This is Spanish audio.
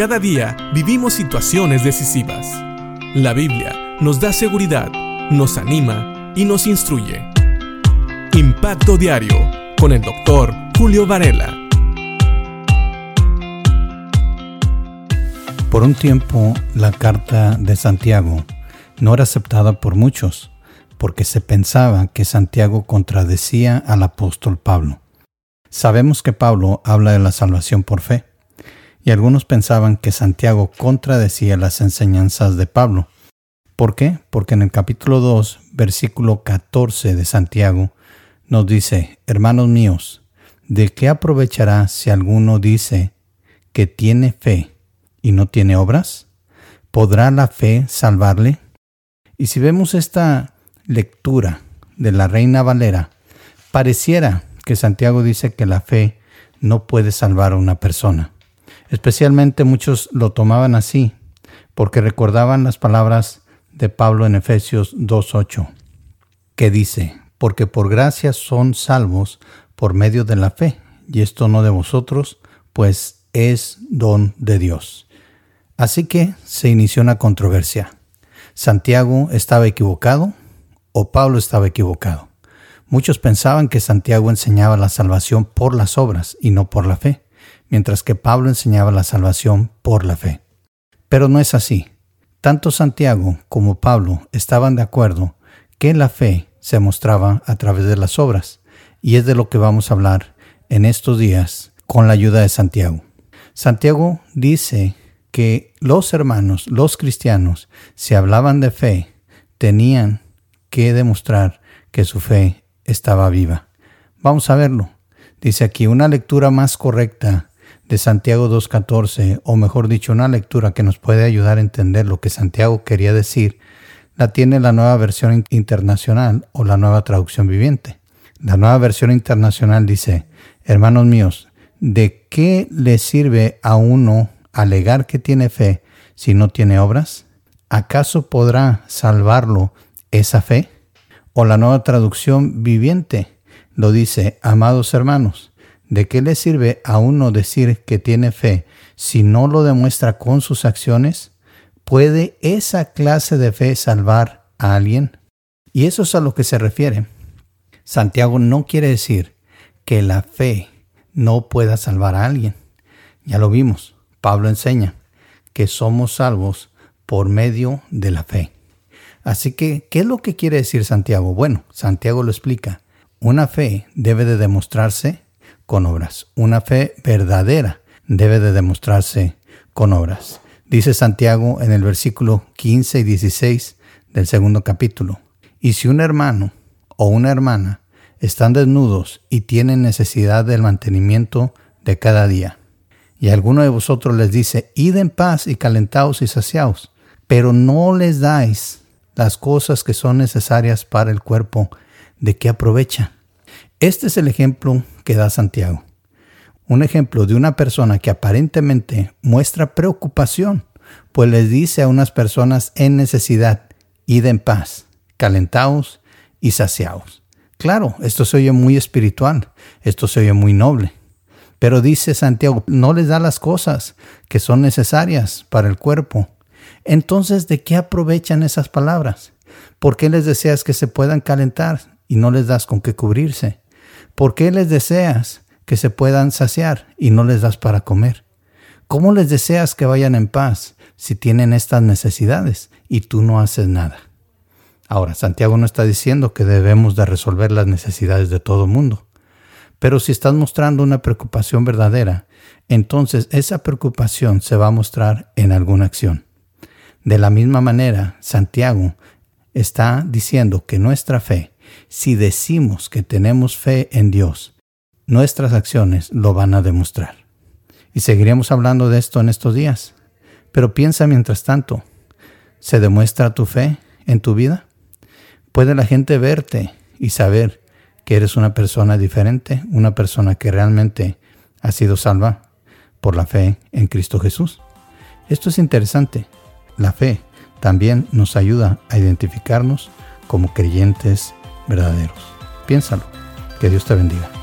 Cada día vivimos situaciones decisivas. La Biblia nos da seguridad, nos anima y nos instruye. Impacto Diario con el doctor Julio Varela. Por un tiempo, la carta de Santiago no era aceptada por muchos, porque se pensaba que Santiago contradecía al apóstol Pablo. Sabemos que Pablo habla de la salvación por fe, y algunos pensaban que Santiago contradecía las enseñanzas de Pablo. ¿Por qué? Porque en el capítulo 2, versículo 14 de Santiago, nos dice, hermanos míos, ¿de qué aprovechará si alguno dice que tiene fe y no tiene obras? ¿Podrá la fe salvarle? Y si vemos esta lectura de la Reina Valera, pareciera que Santiago dice que la fe no puede salvar a una persona. Especialmente muchos lo tomaban así, porque recordaban las palabras de Pablo en Efesios 2.8, que dice, porque por gracia son salvos por medio de la fe, y esto no de vosotros, pues es don de Dios. Así que se inició una controversia. ¿Santiago estaba equivocado o Pablo estaba equivocado? Muchos pensaban que Santiago enseñaba la salvación por las obras y no por la fe mientras que Pablo enseñaba la salvación por la fe. Pero no es así. Tanto Santiago como Pablo estaban de acuerdo que la fe se mostraba a través de las obras, y es de lo que vamos a hablar en estos días con la ayuda de Santiago. Santiago dice que los hermanos, los cristianos, si hablaban de fe, tenían que demostrar que su fe estaba viva. Vamos a verlo. Dice aquí una lectura más correcta de Santiago 2.14, o mejor dicho, una lectura que nos puede ayudar a entender lo que Santiago quería decir, la tiene la nueva versión internacional o la nueva traducción viviente. La nueva versión internacional dice, hermanos míos, ¿de qué le sirve a uno alegar que tiene fe si no tiene obras? ¿Acaso podrá salvarlo esa fe? O la nueva traducción viviente lo dice, amados hermanos, ¿De qué le sirve a uno decir que tiene fe si no lo demuestra con sus acciones? ¿Puede esa clase de fe salvar a alguien? Y eso es a lo que se refiere. Santiago no quiere decir que la fe no pueda salvar a alguien. Ya lo vimos. Pablo enseña que somos salvos por medio de la fe. Así que, ¿qué es lo que quiere decir Santiago? Bueno, Santiago lo explica. Una fe debe de demostrarse con obras. Una fe verdadera debe de demostrarse con obras. Dice Santiago en el versículo 15 y 16 del segundo capítulo. Y si un hermano o una hermana están desnudos y tienen necesidad del mantenimiento de cada día, y alguno de vosotros les dice, id en paz y calentaos y saciaos, pero no les dais las cosas que son necesarias para el cuerpo, ¿de qué aprovecha? Este es el ejemplo que da Santiago. Un ejemplo de una persona que aparentemente muestra preocupación, pues les dice a unas personas en necesidad, id en paz, calentaos y saciaos. Claro, esto se oye muy espiritual, esto se oye muy noble. Pero dice Santiago, no les da las cosas que son necesarias para el cuerpo. Entonces, ¿de qué aprovechan esas palabras? ¿Por qué les deseas que se puedan calentar y no les das con qué cubrirse? ¿Por qué les deseas que se puedan saciar y no les das para comer? ¿Cómo les deseas que vayan en paz si tienen estas necesidades y tú no haces nada? Ahora, Santiago no está diciendo que debemos de resolver las necesidades de todo mundo. Pero si estás mostrando una preocupación verdadera, entonces esa preocupación se va a mostrar en alguna acción. De la misma manera, Santiago está diciendo que nuestra fe si decimos que tenemos fe en Dios, nuestras acciones lo van a demostrar. Y seguiremos hablando de esto en estos días. Pero piensa mientras tanto, ¿se demuestra tu fe en tu vida? ¿Puede la gente verte y saber que eres una persona diferente, una persona que realmente ha sido salva por la fe en Cristo Jesús? Esto es interesante. La fe también nos ayuda a identificarnos como creyentes verdaderos. Piénsalo. Que Dios te bendiga.